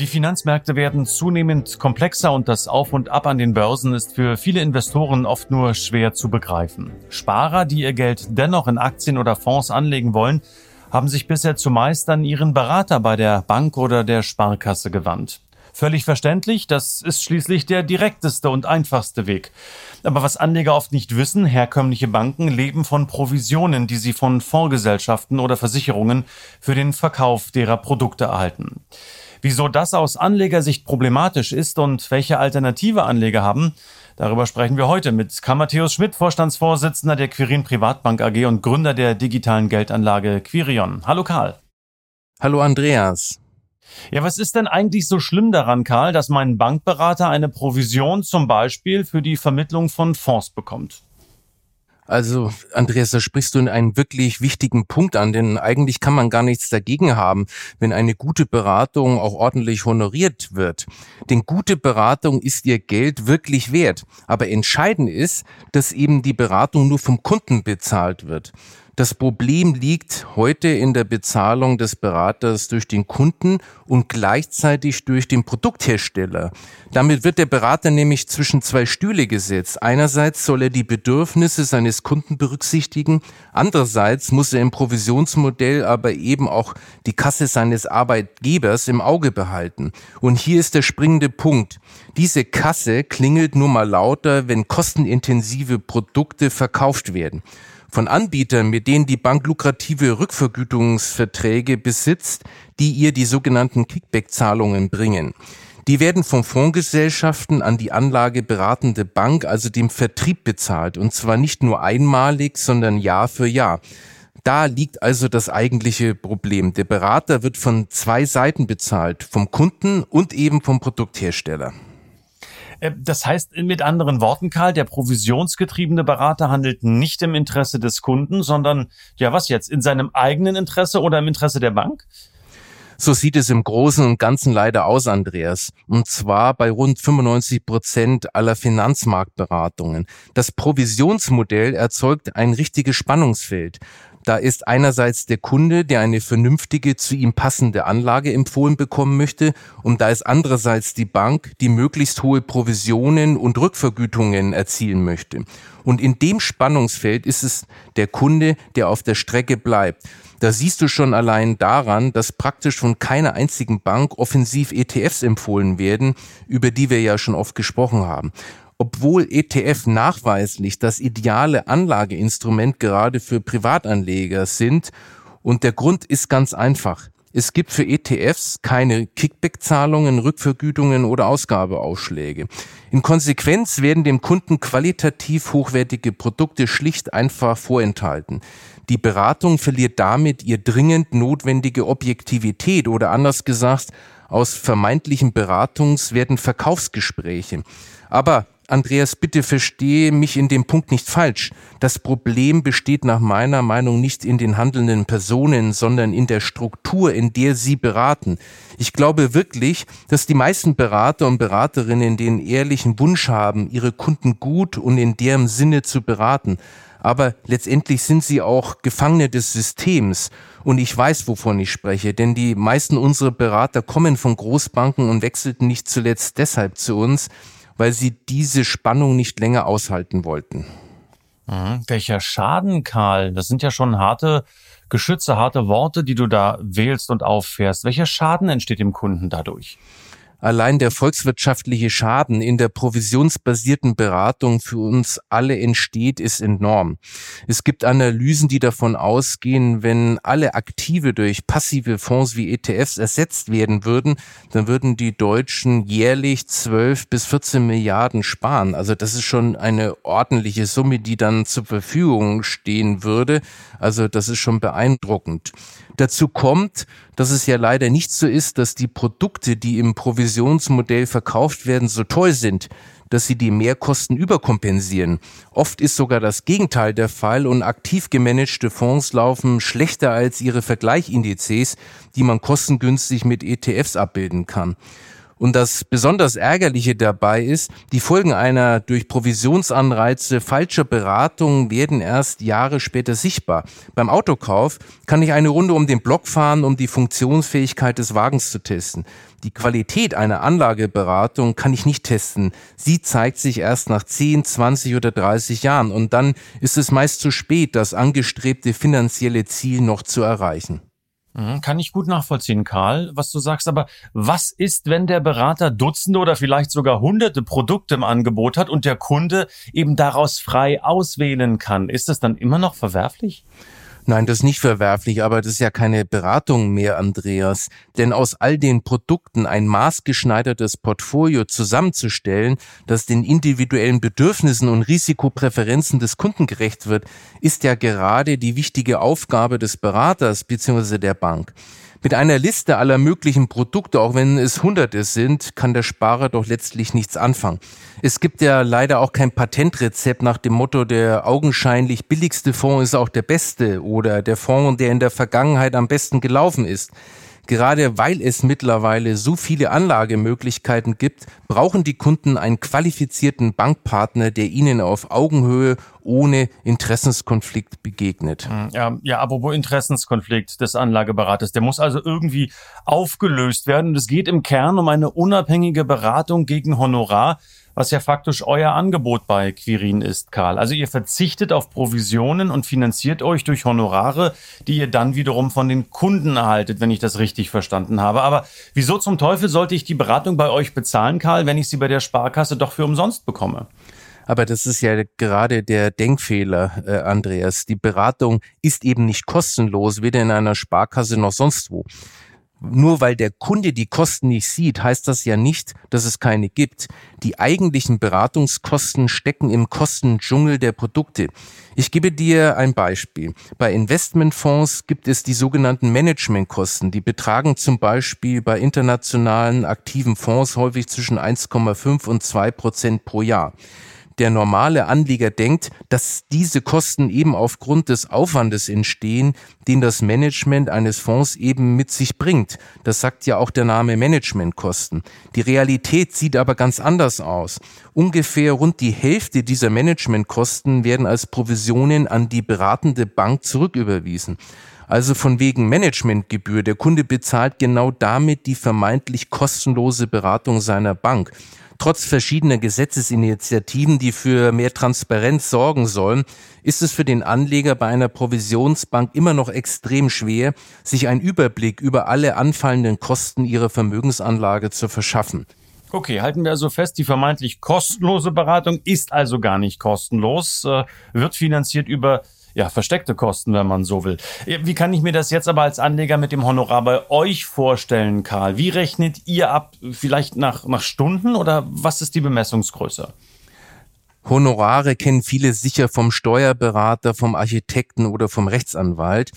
Die Finanzmärkte werden zunehmend komplexer und das Auf und Ab an den Börsen ist für viele Investoren oft nur schwer zu begreifen. Sparer, die ihr Geld dennoch in Aktien oder Fonds anlegen wollen, haben sich bisher zumeist an ihren Berater bei der Bank oder der Sparkasse gewandt. Völlig verständlich, das ist schließlich der direkteste und einfachste Weg. Aber was Anleger oft nicht wissen, herkömmliche Banken leben von Provisionen, die sie von Fondsgesellschaften oder Versicherungen für den Verkauf derer Produkte erhalten. Wieso das aus Anlegersicht problematisch ist und welche alternative Anleger haben, darüber sprechen wir heute mit Karl Matthäus Schmidt, Vorstandsvorsitzender der Quirin Privatbank AG und Gründer der digitalen Geldanlage Quirion. Hallo Karl. Hallo Andreas. Ja, was ist denn eigentlich so schlimm daran, Karl, dass mein Bankberater eine Provision zum Beispiel für die Vermittlung von Fonds bekommt? Also, Andreas, da sprichst du in einen wirklich wichtigen Punkt an, denn eigentlich kann man gar nichts dagegen haben, wenn eine gute Beratung auch ordentlich honoriert wird. Denn gute Beratung ist ihr Geld wirklich wert. Aber entscheidend ist, dass eben die Beratung nur vom Kunden bezahlt wird. Das Problem liegt heute in der Bezahlung des Beraters durch den Kunden und gleichzeitig durch den Produkthersteller. Damit wird der Berater nämlich zwischen zwei Stühle gesetzt. Einerseits soll er die Bedürfnisse seines Kunden berücksichtigen, andererseits muss er im Provisionsmodell aber eben auch die Kasse seines Arbeitgebers im Auge behalten. Und hier ist der springende Punkt. Diese Kasse klingelt nur mal lauter, wenn kostenintensive Produkte verkauft werden von Anbietern, mit denen die Bank lukrative Rückvergütungsverträge besitzt, die ihr die sogenannten Kickback-Zahlungen bringen. Die werden von Fondsgesellschaften an die anlageberatende Bank, also dem Vertrieb bezahlt, und zwar nicht nur einmalig, sondern Jahr für Jahr. Da liegt also das eigentliche Problem. Der Berater wird von zwei Seiten bezahlt, vom Kunden und eben vom Produkthersteller. Äh, das heißt mit anderen Worten, Karl, der provisionsgetriebene Berater handelt nicht im Interesse des Kunden, sondern, ja was jetzt, in seinem eigenen Interesse oder im Interesse der Bank? So sieht es im Großen und Ganzen leider aus, Andreas. Und zwar bei rund 95 Prozent aller Finanzmarktberatungen. Das Provisionsmodell erzeugt ein richtiges Spannungsfeld. Da ist einerseits der Kunde, der eine vernünftige, zu ihm passende Anlage empfohlen bekommen möchte, und da ist andererseits die Bank, die möglichst hohe Provisionen und Rückvergütungen erzielen möchte. Und in dem Spannungsfeld ist es der Kunde, der auf der Strecke bleibt. Da siehst du schon allein daran, dass praktisch von keiner einzigen Bank offensiv ETFs empfohlen werden, über die wir ja schon oft gesprochen haben obwohl ETF nachweislich das ideale Anlageinstrument gerade für Privatanleger sind. Und der Grund ist ganz einfach. Es gibt für ETFs keine Kickback-Zahlungen, Rückvergütungen oder Ausgabeausschläge. In Konsequenz werden dem Kunden qualitativ hochwertige Produkte schlicht einfach vorenthalten. Die Beratung verliert damit ihr dringend notwendige Objektivität oder anders gesagt, aus vermeintlichen Beratungs werden Verkaufsgespräche. Aber Andreas, bitte verstehe mich in dem Punkt nicht falsch. Das Problem besteht nach meiner Meinung nicht in den handelnden Personen, sondern in der Struktur, in der sie beraten. Ich glaube wirklich, dass die meisten Berater und Beraterinnen den ehrlichen Wunsch haben, ihre Kunden gut und in deren Sinne zu beraten. Aber letztendlich sind sie auch Gefangene des Systems. Und ich weiß, wovon ich spreche, denn die meisten unserer Berater kommen von Großbanken und wechselten nicht zuletzt deshalb zu uns, weil sie diese Spannung nicht länger aushalten wollten. Mhm. Welcher Schaden, Karl? Das sind ja schon harte Geschütze, harte Worte, die du da wählst und auffährst. Welcher Schaden entsteht dem Kunden dadurch? Allein der volkswirtschaftliche Schaden in der provisionsbasierten Beratung für uns alle entsteht, ist enorm. Es gibt Analysen, die davon ausgehen, wenn alle Aktive durch passive Fonds wie ETFs ersetzt werden würden, dann würden die Deutschen jährlich 12 bis 14 Milliarden sparen. Also das ist schon eine ordentliche Summe, die dann zur Verfügung stehen würde. Also das ist schon beeindruckend. Dazu kommt, dass es ja leider nicht so ist, dass die Produkte, die im Provisionsmodell verkauft werden, so toll sind. dass sie die Mehrkosten überkompensieren. Oft ist sogar das Gegenteil der Fall und aktiv gemanagte Fonds laufen schlechter als ihre Vergleichindizes, die man kostengünstig mit ETFs abbilden kann. Und das besonders Ärgerliche dabei ist, die Folgen einer durch Provisionsanreize falscher Beratung werden erst Jahre später sichtbar. Beim Autokauf kann ich eine Runde um den Block fahren, um die Funktionsfähigkeit des Wagens zu testen. Die Qualität einer Anlageberatung kann ich nicht testen. Sie zeigt sich erst nach 10, 20 oder 30 Jahren und dann ist es meist zu spät, das angestrebte finanzielle Ziel noch zu erreichen. Mhm, kann ich gut nachvollziehen, Karl, was du sagst. Aber was ist, wenn der Berater Dutzende oder vielleicht sogar hunderte Produkte im Angebot hat und der Kunde eben daraus frei auswählen kann? Ist das dann immer noch verwerflich? Nein, das ist nicht verwerflich, aber das ist ja keine Beratung mehr, Andreas. Denn aus all den Produkten ein maßgeschneidertes Portfolio zusammenzustellen, das den individuellen Bedürfnissen und Risikopräferenzen des Kunden gerecht wird, ist ja gerade die wichtige Aufgabe des Beraters bzw. der Bank. Mit einer Liste aller möglichen Produkte, auch wenn es hunderte sind, kann der Sparer doch letztlich nichts anfangen. Es gibt ja leider auch kein Patentrezept nach dem Motto, der augenscheinlich billigste Fonds ist auch der beste oder der Fonds, der in der Vergangenheit am besten gelaufen ist. Gerade weil es mittlerweile so viele Anlagemöglichkeiten gibt, brauchen die Kunden einen qualifizierten Bankpartner, der ihnen auf Augenhöhe ohne Interessenskonflikt begegnet. Hm, ja, ja, wo Interessenskonflikt des Anlageberaters, der muss also irgendwie aufgelöst werden. Und es geht im Kern um eine unabhängige Beratung gegen Honorar was ja faktisch euer Angebot bei Quirin ist, Karl. Also ihr verzichtet auf Provisionen und finanziert euch durch Honorare, die ihr dann wiederum von den Kunden erhaltet, wenn ich das richtig verstanden habe. Aber wieso zum Teufel sollte ich die Beratung bei euch bezahlen, Karl, wenn ich sie bei der Sparkasse doch für umsonst bekomme? Aber das ist ja gerade der Denkfehler, äh, Andreas. Die Beratung ist eben nicht kostenlos, weder in einer Sparkasse noch sonst wo. Nur weil der Kunde die Kosten nicht sieht, heißt das ja nicht, dass es keine gibt. Die eigentlichen Beratungskosten stecken im Kostendschungel der Produkte. Ich gebe dir ein Beispiel. Bei Investmentfonds gibt es die sogenannten Managementkosten. Die betragen zum Beispiel bei internationalen aktiven Fonds häufig zwischen 1,5 und 2 Prozent pro Jahr der normale Anleger denkt, dass diese Kosten eben aufgrund des Aufwandes entstehen, den das Management eines Fonds eben mit sich bringt. Das sagt ja auch der Name Managementkosten. Die Realität sieht aber ganz anders aus. Ungefähr rund die Hälfte dieser Managementkosten werden als Provisionen an die beratende Bank zurücküberwiesen. Also von wegen Managementgebühr. Der Kunde bezahlt genau damit die vermeintlich kostenlose Beratung seiner Bank. Trotz verschiedener Gesetzesinitiativen, die für mehr Transparenz sorgen sollen, ist es für den Anleger bei einer Provisionsbank immer noch extrem schwer, sich einen Überblick über alle anfallenden Kosten ihrer Vermögensanlage zu verschaffen. Okay, halten wir also fest, die vermeintlich kostenlose Beratung ist also gar nicht kostenlos, äh, wird finanziert über ja, versteckte Kosten, wenn man so will. Wie kann ich mir das jetzt aber als Anleger mit dem Honorar bei euch vorstellen, Karl? Wie rechnet ihr ab? Vielleicht nach, nach Stunden oder was ist die Bemessungsgröße? Honorare kennen viele sicher vom Steuerberater, vom Architekten oder vom Rechtsanwalt.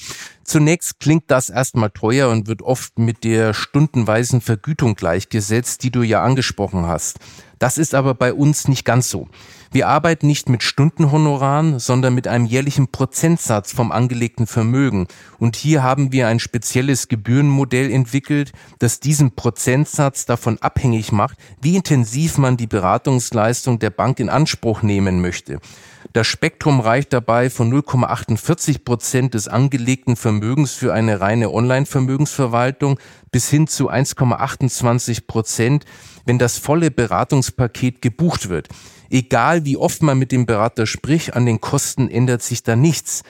Zunächst klingt das erstmal teuer und wird oft mit der stundenweisen Vergütung gleichgesetzt, die du ja angesprochen hast. Das ist aber bei uns nicht ganz so. Wir arbeiten nicht mit Stundenhonoraren, sondern mit einem jährlichen Prozentsatz vom angelegten Vermögen. Und hier haben wir ein spezielles Gebührenmodell entwickelt, das diesen Prozentsatz davon abhängig macht, wie intensiv man die Beratungsleistung der Bank in Anspruch nehmen möchte. Das Spektrum reicht dabei von 0,48 Prozent des angelegten Vermögens für eine reine Online-Vermögensverwaltung bis hin zu 1,28 Prozent, wenn das volle Beratungspaket gebucht wird. Egal wie oft man mit dem Berater spricht, an den Kosten ändert sich da nichts.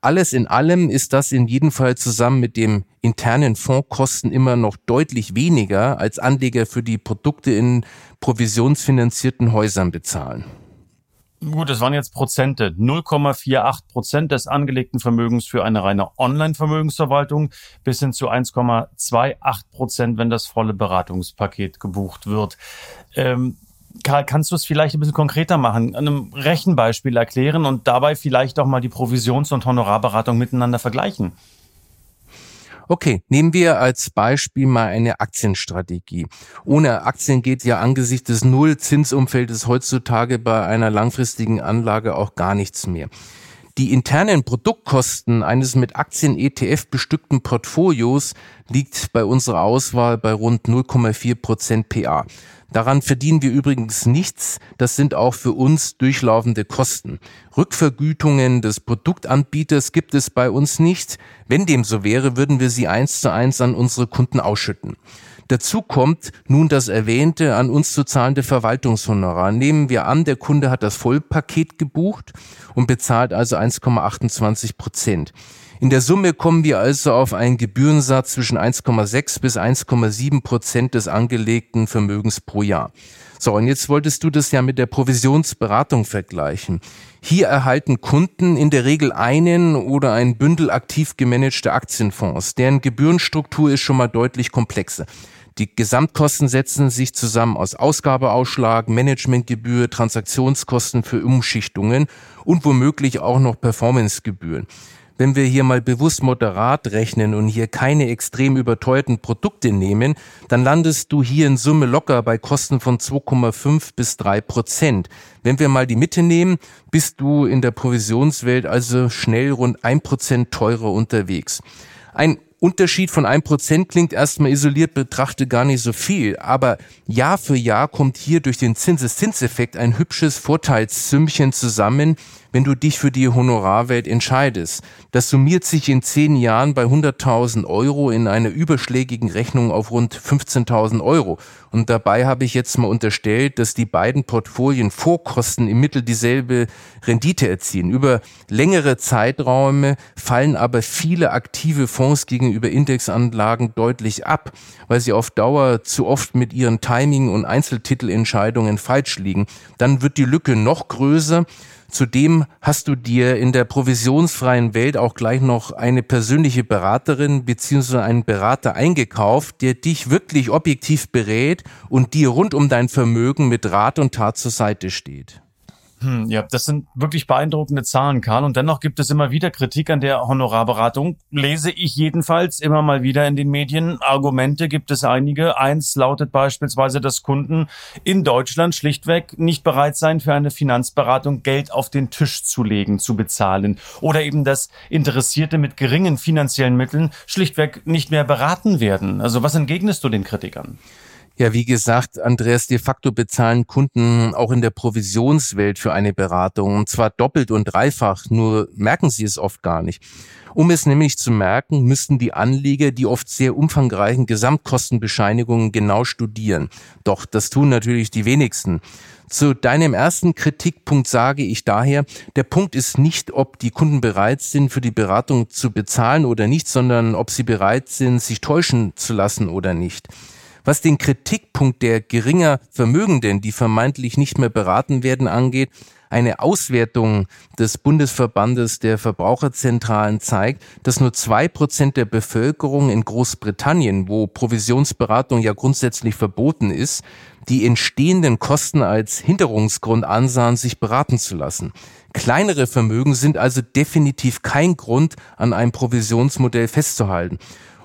Alles in allem ist das in jedem Fall zusammen mit dem internen Fondskosten immer noch deutlich weniger, als Anleger für die Produkte in provisionsfinanzierten Häusern bezahlen. Gut, das waren jetzt Prozente. 0,48 Prozent des angelegten Vermögens für eine reine Online-Vermögensverwaltung bis hin zu 1,28 Prozent, wenn das volle Beratungspaket gebucht wird. Ähm, Karl, kannst du es vielleicht ein bisschen konkreter machen, an einem Rechenbeispiel erklären und dabei vielleicht auch mal die Provisions- und Honorarberatung miteinander vergleichen? Okay, nehmen wir als Beispiel mal eine Aktienstrategie. Ohne Aktien geht ja angesichts des Nullzinsumfeldes heutzutage bei einer langfristigen Anlage auch gar nichts mehr. Die internen Produktkosten eines mit Aktien-ETF bestückten Portfolios liegt bei unserer Auswahl bei rund 0,4 Prozent PA. Daran verdienen wir übrigens nichts. Das sind auch für uns durchlaufende Kosten. Rückvergütungen des Produktanbieters gibt es bei uns nicht. Wenn dem so wäre, würden wir sie eins zu eins an unsere Kunden ausschütten. Dazu kommt nun das erwähnte an uns zu zahlende Verwaltungshonorar. Nehmen wir an, der Kunde hat das Vollpaket gebucht und bezahlt also 1,28 Prozent. In der Summe kommen wir also auf einen Gebührensatz zwischen 1,6 bis 1,7 Prozent des angelegten Vermögens pro Jahr. So, und jetzt wolltest du das ja mit der Provisionsberatung vergleichen. Hier erhalten Kunden in der Regel einen oder ein Bündel aktiv gemanagter Aktienfonds. Deren Gebührenstruktur ist schon mal deutlich komplexer. Die Gesamtkosten setzen sich zusammen aus Ausgabeausschlag, Managementgebühr, Transaktionskosten für Umschichtungen und womöglich auch noch Performancegebühren. Wenn wir hier mal bewusst moderat rechnen und hier keine extrem überteuerten Produkte nehmen, dann landest du hier in Summe locker bei Kosten von 2,5 bis 3 Prozent. Wenn wir mal die Mitte nehmen, bist du in der Provisionswelt also schnell rund ein Prozent teurer unterwegs. Ein Unterschied von ein Prozent klingt erstmal isoliert betrachtet gar nicht so viel, aber Jahr für Jahr kommt hier durch den Zinseszinseffekt ein hübsches Vorteilssümmchen zusammen, wenn du dich für die Honorarwelt entscheidest. Das summiert sich in zehn Jahren bei 100.000 Euro in einer überschlägigen Rechnung auf rund 15.000 Euro. Und dabei habe ich jetzt mal unterstellt, dass die beiden Portfolien Vorkosten im Mittel dieselbe Rendite erzielen. Über längere Zeiträume fallen aber viele aktive Fonds gegenüber Indexanlagen deutlich ab, weil sie auf Dauer zu oft mit ihren Timing- und Einzeltitelentscheidungen falsch liegen. Dann wird die Lücke noch größer Zudem hast du dir in der provisionsfreien Welt auch gleich noch eine persönliche Beraterin beziehungsweise einen Berater eingekauft, der dich wirklich objektiv berät und dir rund um dein Vermögen mit Rat und Tat zur Seite steht. Hm, ja, das sind wirklich beeindruckende Zahlen, Karl. Und dennoch gibt es immer wieder Kritik an der Honorarberatung. Lese ich jedenfalls immer mal wieder in den Medien. Argumente gibt es einige. Eins lautet beispielsweise, dass Kunden in Deutschland schlichtweg nicht bereit seien, für eine Finanzberatung Geld auf den Tisch zu legen, zu bezahlen. Oder eben, dass Interessierte mit geringen finanziellen Mitteln schlichtweg nicht mehr beraten werden. Also was entgegnest du den Kritikern? Ja, wie gesagt, Andreas, de facto bezahlen Kunden auch in der Provisionswelt für eine Beratung. Und zwar doppelt und dreifach, nur merken sie es oft gar nicht. Um es nämlich zu merken, müssten die Anleger die oft sehr umfangreichen Gesamtkostenbescheinigungen genau studieren. Doch das tun natürlich die wenigsten. Zu deinem ersten Kritikpunkt sage ich daher, der Punkt ist nicht, ob die Kunden bereit sind, für die Beratung zu bezahlen oder nicht, sondern ob sie bereit sind, sich täuschen zu lassen oder nicht. Was den Kritikpunkt der geringer Vermögenden, die vermeintlich nicht mehr beraten werden, angeht, eine Auswertung des Bundesverbandes der Verbraucherzentralen zeigt, dass nur zwei Prozent der Bevölkerung in Großbritannien, wo Provisionsberatung ja grundsätzlich verboten ist, die entstehenden Kosten als Hinderungsgrund ansahen, sich beraten zu lassen. Kleinere Vermögen sind also definitiv kein Grund, an einem Provisionsmodell festzuhalten.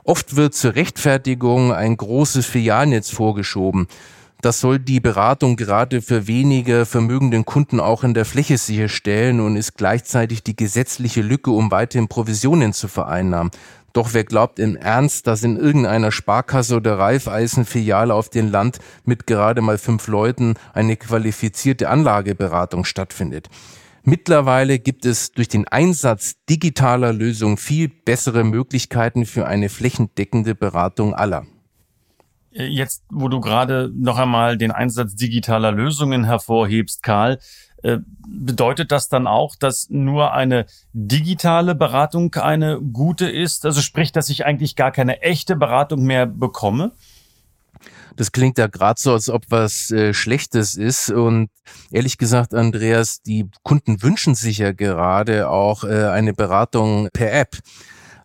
Oft wird zur Rechtfertigung ein großes Filialnetz vorgeschoben. Das soll die Beratung gerade für weniger vermögenden Kunden auch in der Fläche sicherstellen und ist gleichzeitig die gesetzliche Lücke, um weiterhin Provisionen zu vereinnahmen. Doch wer glaubt im Ernst, dass in irgendeiner Sparkasse oder Raiffeisen-Filiale auf dem Land mit gerade mal fünf Leuten eine qualifizierte Anlageberatung stattfindet? Mittlerweile gibt es durch den Einsatz digitaler Lösungen viel bessere Möglichkeiten für eine flächendeckende Beratung aller. Jetzt, wo du gerade noch einmal den Einsatz digitaler Lösungen hervorhebst, Karl, äh, bedeutet das dann auch, dass nur eine digitale Beratung eine gute ist? Also sprich, dass ich eigentlich gar keine echte Beratung mehr bekomme? Das klingt ja gerade so, als ob was äh, Schlechtes ist. Und ehrlich gesagt, Andreas, die Kunden wünschen sich ja gerade auch äh, eine Beratung per App.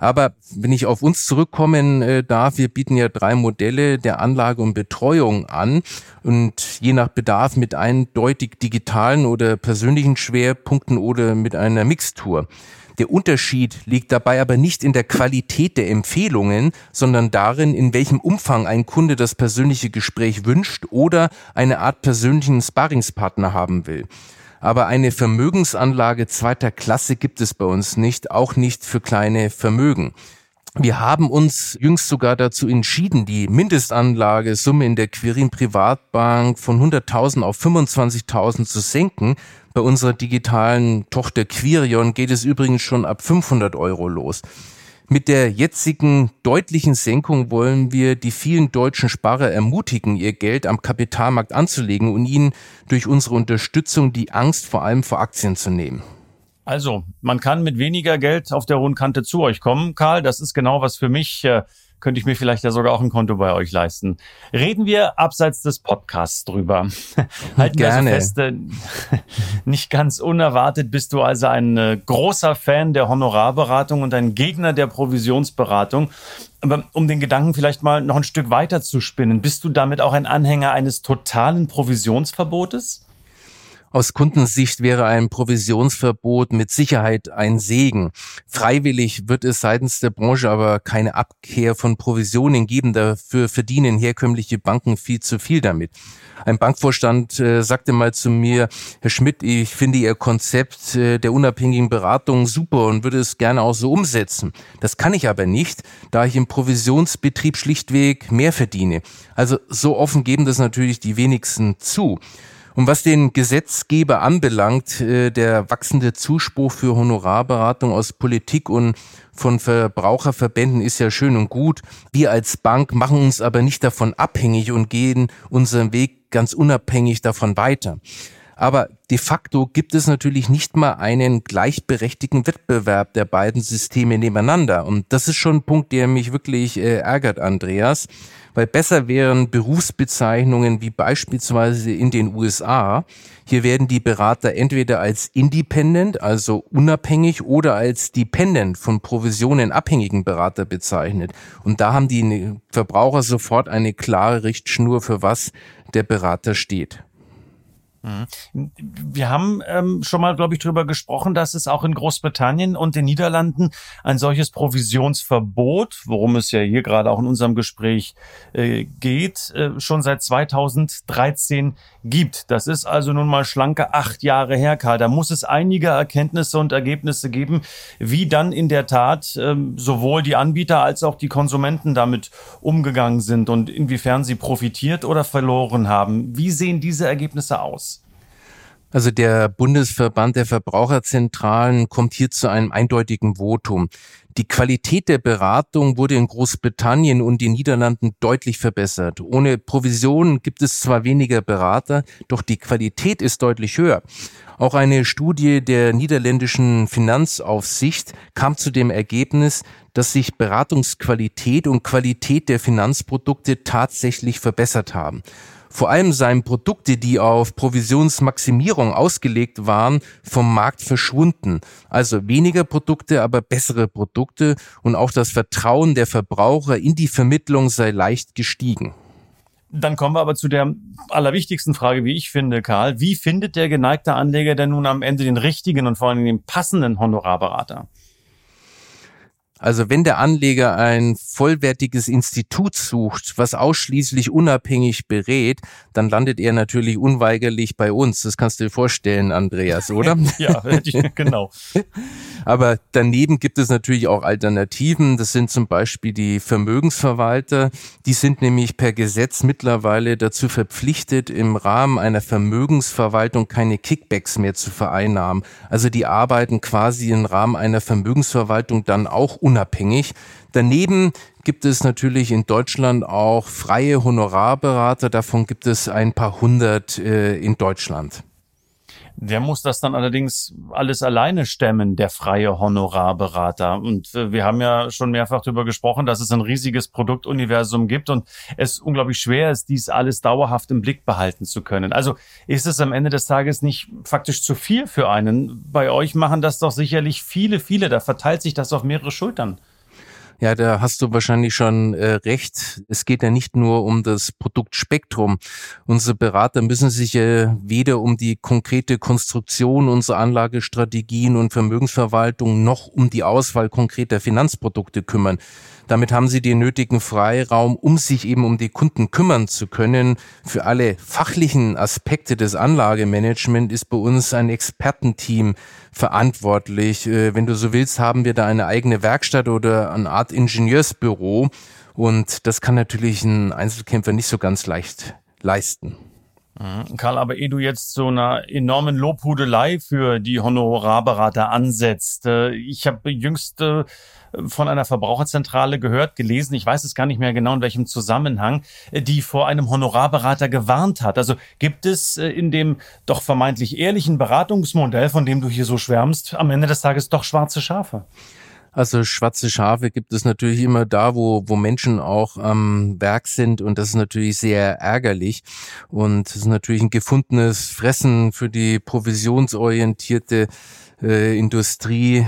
Aber wenn ich auf uns zurückkommen äh, darf, wir bieten ja drei Modelle der Anlage und Betreuung an und je nach Bedarf mit eindeutig digitalen oder persönlichen Schwerpunkten oder mit einer Mixtur. Der Unterschied liegt dabei aber nicht in der Qualität der Empfehlungen, sondern darin, in welchem Umfang ein Kunde das persönliche Gespräch wünscht oder eine Art persönlichen Sparringspartner haben will. Aber eine Vermögensanlage zweiter Klasse gibt es bei uns nicht, auch nicht für kleine Vermögen. Wir haben uns jüngst sogar dazu entschieden, die Mindestanlagesumme in der Quirin Privatbank von 100.000 auf 25.000 zu senken. Bei unserer digitalen Tochter Quirion geht es übrigens schon ab 500 Euro los. Mit der jetzigen deutlichen Senkung wollen wir die vielen deutschen Sparer ermutigen, ihr Geld am Kapitalmarkt anzulegen und ihnen durch unsere Unterstützung die Angst vor allem vor Aktien zu nehmen. Also, man kann mit weniger Geld auf der hohen Kante zu euch kommen. Karl, das ist genau was für mich. Äh, könnte ich mir vielleicht ja sogar auch ein Konto bei euch leisten. Reden wir abseits des Podcasts drüber. Halten Gerne. wir so fest, äh, nicht ganz unerwartet bist du also ein äh, großer Fan der Honorarberatung und ein Gegner der Provisionsberatung. Aber um den Gedanken vielleicht mal noch ein Stück weiter zu spinnen, bist du damit auch ein Anhänger eines totalen Provisionsverbotes? Aus Kundensicht wäre ein Provisionsverbot mit Sicherheit ein Segen. Freiwillig wird es seitens der Branche aber keine Abkehr von Provisionen geben. Dafür verdienen herkömmliche Banken viel zu viel damit. Ein Bankvorstand äh, sagte mal zu mir, Herr Schmidt, ich finde Ihr Konzept äh, der unabhängigen Beratung super und würde es gerne auch so umsetzen. Das kann ich aber nicht, da ich im Provisionsbetrieb schlichtweg mehr verdiene. Also so offen geben das natürlich die wenigsten zu. Und was den Gesetzgeber anbelangt, äh, der wachsende Zuspruch für Honorarberatung aus Politik und von Verbraucherverbänden ist ja schön und gut. Wir als Bank machen uns aber nicht davon abhängig und gehen unseren Weg ganz unabhängig davon weiter. Aber de facto gibt es natürlich nicht mal einen gleichberechtigten Wettbewerb der beiden Systeme nebeneinander. Und das ist schon ein Punkt, der mich wirklich äh, ärgert, Andreas weil besser wären Berufsbezeichnungen wie beispielsweise in den USA. Hier werden die Berater entweder als independent, also unabhängig, oder als dependent von Provisionen abhängigen Berater bezeichnet. Und da haben die Verbraucher sofort eine klare Richtschnur, für was der Berater steht. Mhm. Wir haben ähm, schon mal, glaube ich, darüber gesprochen, dass es auch in Großbritannien und den Niederlanden ein solches Provisionsverbot, worum es ja hier gerade auch in unserem Gespräch äh, geht, äh, schon seit 2013 gibt. Das ist also nun mal schlanke acht Jahre her, Karl. Da muss es einige Erkenntnisse und Ergebnisse geben, wie dann in der Tat ähm, sowohl die Anbieter als auch die Konsumenten damit umgegangen sind und inwiefern sie profitiert oder verloren haben. Wie sehen diese Ergebnisse aus? Also der Bundesverband der Verbraucherzentralen kommt hier zu einem eindeutigen Votum. Die Qualität der Beratung wurde in Großbritannien und den Niederlanden deutlich verbessert. Ohne Provision gibt es zwar weniger Berater, doch die Qualität ist deutlich höher. Auch eine Studie der niederländischen Finanzaufsicht kam zu dem Ergebnis, dass sich Beratungsqualität und Qualität der Finanzprodukte tatsächlich verbessert haben. Vor allem seien Produkte, die auf Provisionsmaximierung ausgelegt waren, vom Markt verschwunden. Also weniger Produkte, aber bessere Produkte und auch das Vertrauen der Verbraucher in die Vermittlung sei leicht gestiegen. Dann kommen wir aber zu der allerwichtigsten Frage, wie ich finde, Karl. Wie findet der geneigte Anleger denn nun am Ende den richtigen und vor allem den passenden Honorarberater? Also wenn der Anleger ein vollwertiges Institut sucht, was ausschließlich unabhängig berät, dann landet er natürlich unweigerlich bei uns. Das kannst du dir vorstellen, Andreas, oder? ja, genau. Aber daneben gibt es natürlich auch Alternativen. Das sind zum Beispiel die Vermögensverwalter. Die sind nämlich per Gesetz mittlerweile dazu verpflichtet, im Rahmen einer Vermögensverwaltung keine Kickbacks mehr zu vereinnahmen. Also die arbeiten quasi im Rahmen einer Vermögensverwaltung dann auch unabhängig. Daneben gibt es natürlich in Deutschland auch freie Honorarberater. Davon gibt es ein paar hundert äh, in Deutschland. Der muss das dann allerdings alles alleine stemmen, der freie Honorarberater. Und äh, wir haben ja schon mehrfach darüber gesprochen, dass es ein riesiges Produktuniversum gibt und es unglaublich schwer ist, dies alles dauerhaft im Blick behalten zu können. Also ist es am Ende des Tages nicht faktisch zu viel für einen. Bei euch machen das doch sicherlich viele, viele. Da verteilt sich das auf mehrere Schultern. Ja, da hast du wahrscheinlich schon äh, recht. Es geht ja nicht nur um das Produktspektrum. Unsere Berater müssen sich ja weder um die konkrete Konstruktion unserer Anlagestrategien und Vermögensverwaltung noch um die Auswahl konkreter Finanzprodukte kümmern. Damit haben sie den nötigen Freiraum, um sich eben um die Kunden kümmern zu können. Für alle fachlichen Aspekte des Anlagemanagements ist bei uns ein Expertenteam verantwortlich. Äh, wenn du so willst, haben wir da eine eigene Werkstatt oder eine Art Ingenieursbüro. Und das kann natürlich ein Einzelkämpfer nicht so ganz leicht leisten. Mhm. Karl, aber ehe du jetzt so einer enormen Lobhudelei für die Honorarberater ansetzt, äh, ich habe jüngst von einer Verbraucherzentrale gehört, gelesen, ich weiß es gar nicht mehr genau in welchem Zusammenhang, äh, die vor einem Honorarberater gewarnt hat. Also gibt es in dem doch vermeintlich ehrlichen Beratungsmodell, von dem du hier so schwärmst, am Ende des Tages doch schwarze Schafe? Also schwarze Schafe gibt es natürlich immer da, wo, wo Menschen auch am Werk sind und das ist natürlich sehr ärgerlich und es ist natürlich ein gefundenes Fressen für die provisionsorientierte äh, Industrie.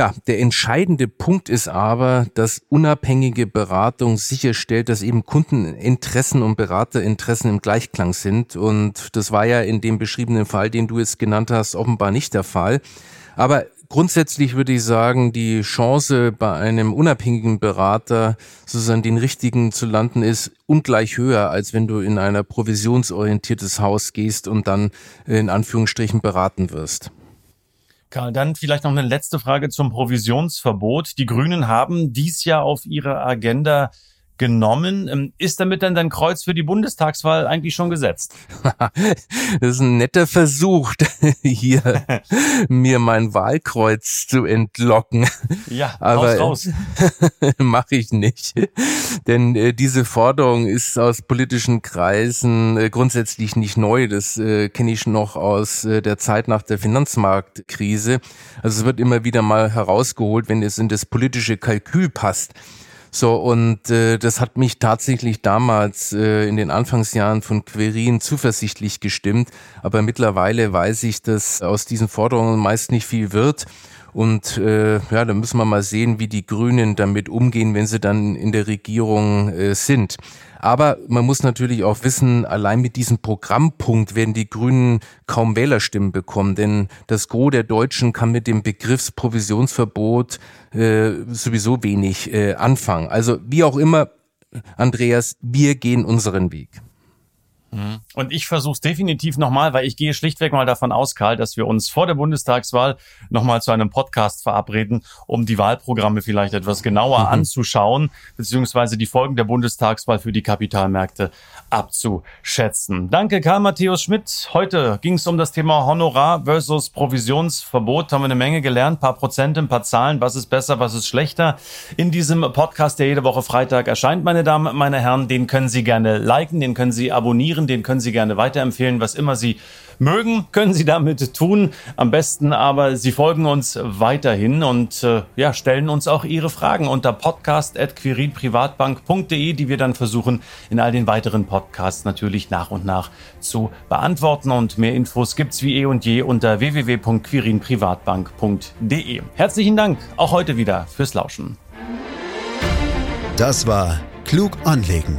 Ja, der entscheidende Punkt ist aber, dass unabhängige Beratung sicherstellt, dass eben Kundeninteressen und Beraterinteressen im Gleichklang sind. Und das war ja in dem beschriebenen Fall, den du jetzt genannt hast, offenbar nicht der Fall. Aber Grundsätzlich würde ich sagen, die Chance bei einem unabhängigen Berater sozusagen den richtigen zu landen ist ungleich höher, als wenn du in einer provisionsorientiertes Haus gehst und dann in Anführungsstrichen beraten wirst. Karl, dann vielleicht noch eine letzte Frage zum Provisionsverbot. Die Grünen haben dies Jahr auf ihrer Agenda genommen. Ähm, ist damit dann dein Kreuz für die Bundestagswahl eigentlich schon gesetzt? das ist ein netter Versuch, hier mir mein Wahlkreuz zu entlocken. Ja, Aber raus, raus. mache ich nicht. Denn äh, diese Forderung ist aus politischen Kreisen äh, grundsätzlich nicht neu. Das äh, kenne ich noch aus äh, der Zeit nach der Finanzmarktkrise. Also es wird immer wieder mal herausgeholt, wenn es in das politische Kalkül passt. So, und äh, das hat mich tatsächlich damals äh, in den Anfangsjahren von Querin zuversichtlich gestimmt. Aber mittlerweile weiß ich, dass aus diesen Forderungen meist nicht viel wird. Und äh, ja, da müssen wir mal sehen, wie die Grünen damit umgehen, wenn sie dann in der Regierung äh, sind. Aber man muss natürlich auch wissen, allein mit diesem Programmpunkt werden die Grünen kaum Wählerstimmen bekommen, denn das Gros der Deutschen kann mit dem Begriffsprovisionsverbot äh, sowieso wenig äh, anfangen. Also wie auch immer, Andreas, wir gehen unseren Weg. Mhm. Und ich versuche es definitiv nochmal, weil ich gehe schlichtweg mal davon aus, Karl, dass wir uns vor der Bundestagswahl nochmal zu einem Podcast verabreden, um die Wahlprogramme vielleicht etwas genauer mhm. anzuschauen, beziehungsweise die Folgen der Bundestagswahl für die Kapitalmärkte abzuschätzen. Danke, Karl Matthäus Schmidt. Heute ging es um das Thema Honorar versus Provisionsverbot. Haben wir eine Menge gelernt, paar Prozente, ein paar Zahlen, was ist besser, was ist schlechter. In diesem Podcast, der jede Woche Freitag erscheint, meine Damen, meine Herren, den können Sie gerne liken, den können Sie abonnieren abonnieren, den können Sie gerne weiterempfehlen, was immer Sie mögen, können Sie damit tun. Am besten aber Sie folgen uns weiterhin und äh, ja, stellen uns auch Ihre Fragen unter podcast.quirinprivatbank.de, die wir dann versuchen, in all den weiteren Podcasts natürlich nach und nach zu beantworten. Und mehr Infos gibt's wie eh und je unter www.quirinprivatbank.de. Herzlichen Dank auch heute wieder fürs Lauschen. Das war Klug anlegen